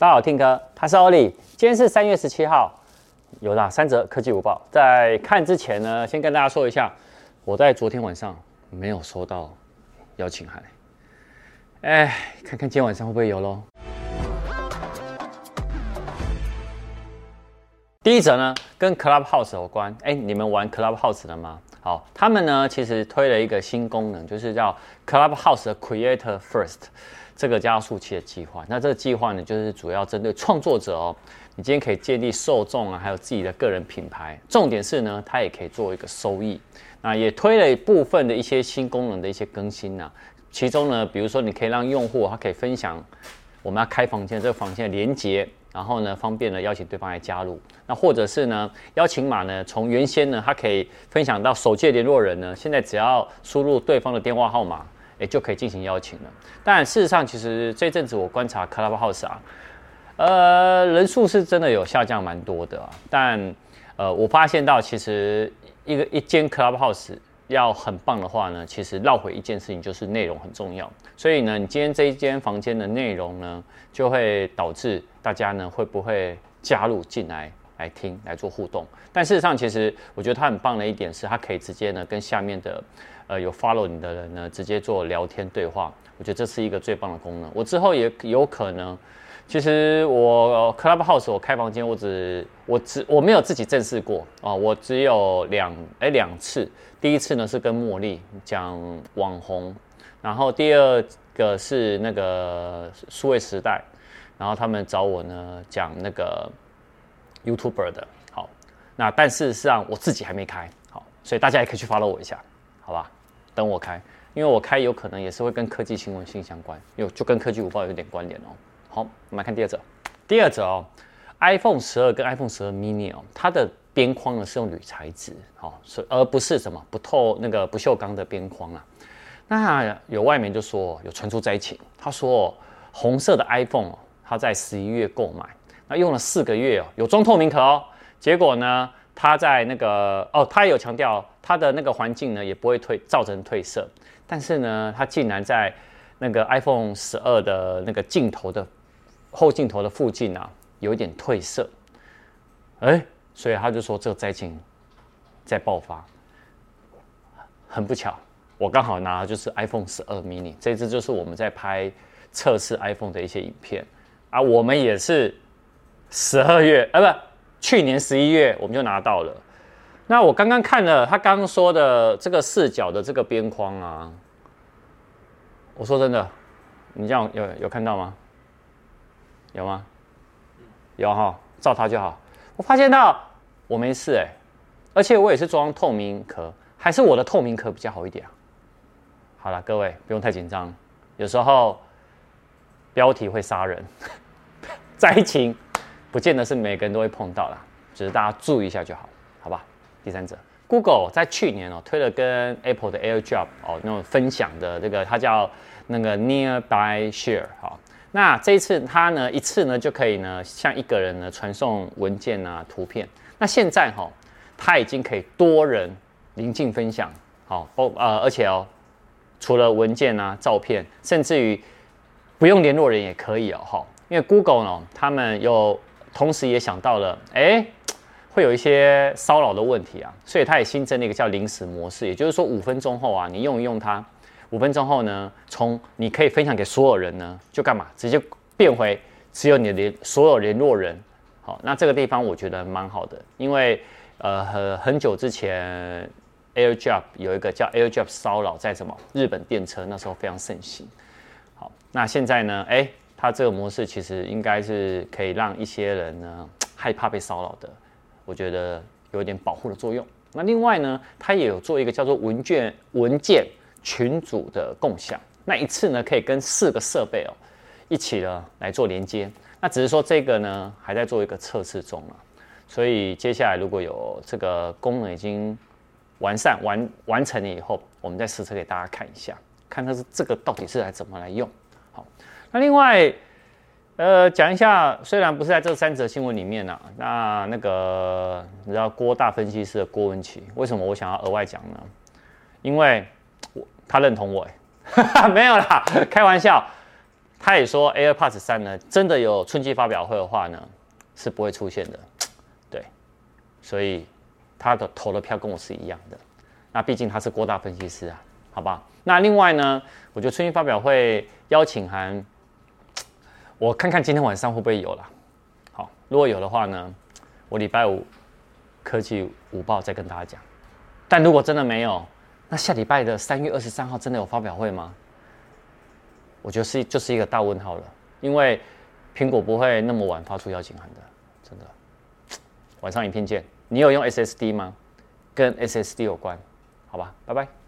大家好，听哥，他是欧里。今天是三月十七号，有哪三则科技午报？在看之前呢，先跟大家说一下，我在昨天晚上没有收到邀请函。哎，看看今天晚上会不会有喽。第一则呢，跟 Clubhouse 有关。哎，你们玩 Clubhouse 了吗？好，他们呢其实推了一个新功能，就是叫 Clubhouse Creator First。这个加速器的计划，那这个计划呢，就是主要针对创作者哦。你今天可以建立受众啊，还有自己的个人品牌。重点是呢，它也可以做一个收益。那也推了一部分的一些新功能的一些更新呐、啊。其中呢，比如说你可以让用户他可以分享我们要开房间这个房间的连接，然后呢，方便呢邀请对方来加入。那或者是呢，邀请码呢，从原先呢，它可以分享到首届联络人呢，现在只要输入对方的电话号码。也就可以进行邀请了。但事实上，其实这阵子我观察 Clubhouse 啊，呃，人数是真的有下降蛮多的啊。但呃，我发现到其实一个一间 Clubhouse 要很棒的话呢，其实绕回一件事情就是内容很重要。所以呢，你今天这一间房间的内容呢，就会导致大家呢会不会加入进来来听来做互动。但事实上，其实我觉得它很棒的一点是，它可以直接呢跟下面的。呃，有 follow 你的人呢，直接做聊天对话，我觉得这是一个最棒的功能。我之后也有可能，其实我 Clubhouse 我开房间，我只我只我没有自己正式过啊，我只有两哎两次。第一次呢是跟茉莉讲网红，然后第二个是那个数位时代，然后他们找我呢讲那个 YouTuber 的。好，那但事实上我自己还没开，好，所以大家也可以去 follow 我一下，好吧？等我开，因为我开有可能也是会跟科技新闻性相关，有就跟科技午报有点关联哦。好，我们来看第二则。第二则哦，iPhone 十二跟 iPhone 十二 mini 哦，它的边框呢是用铝材质，好，是而不是什么不透那个不锈钢的边框啊。那有外媒就说有传出灾情，他说红色的 iPhone，他在十一月购买，那用了四个月哦，有装透明壳哦，结果呢？他在那个哦，他有强调他的那个环境呢，也不会褪造成褪色。但是呢，他竟然在那个 iPhone 十二的那个镜头的后镜头的附近啊，有一点褪色。哎，所以他就说这个灾情在爆发。很不巧，我刚好拿的就是 iPhone 十二 mini，这支就是我们在拍测试 iPhone 的一些影片啊。我们也是十二月啊，不。去年十一月我们就拿到了。那我刚刚看了他刚刚说的这个视角的这个边框啊，我说真的，你这样有有看到吗？有吗？有哈，照它就好。我发现到我没事哎，而且我也是装透明壳，还是我的透明壳比较好一点啊。好了，各位不用太紧张，有时候标题会杀人，灾情。不见得是每个人都会碰到啦，只是大家注意一下就好，好吧？第三者，Google 在去年哦推了跟 Apple 的 AirDrop 哦那种分享的这个，它叫那个 Nearby Share 好，那这一次它呢一次呢就可以呢向一个人呢传送文件啊图片，那现在哈它已经可以多人临近分享，好哦呃而且哦除了文件啊照片，甚至于不用联络人也可以哦哈，因为 Google 呢他们有。同时也想到了，哎，会有一些骚扰的问题啊，所以它也新增了一个叫临时模式，也就是说五分钟后啊，你用一用它，五分钟后呢，从你可以分享给所有人呢，就干嘛，直接变回只有你的所有联络人。好，那这个地方我觉得蛮好的，因为呃很很久之前，AirDrop 有一个叫 AirDrop 骚扰，在什么日本电车那时候非常盛行。好，那现在呢，哎。它这个模式其实应该是可以让一些人呢 害怕被骚扰的，我觉得有一点保护的作用。那另外呢，它也有做一个叫做文件文件群组的共享，那一次呢可以跟四个设备哦一起呢来做连接。那只是说这个呢还在做一个测试中啊，所以接下来如果有这个功能已经完善完完成了以后，我们再实测给大家看一下，看它是这个到底是来怎么来用。好。那另外，呃，讲一下，虽然不是在这三则新闻里面啊，那那个你知道郭大分析师的郭文奇，为什么我想要额外讲呢？因为我他认同我，哈哈，没有啦，开玩笑。他也说 AirPods 三呢，真的有春季发表会的话呢，是不会出现的。对，所以他的投的票跟我是一样的。那毕竟他是郭大分析师啊，好吧？那另外呢，我觉得春季发表会邀请函，我看看今天晚上会不会有了。好，如果有的话呢，我礼拜五科技午报再跟大家讲。但如果真的没有，那下礼拜的三月二十三号真的有发表会吗？我觉得是就是一个大问号了，因为苹果不会那么晚发出邀请函的，真的。晚上影片见。你有用 SSD 吗？跟 SSD 有关，好吧，拜拜。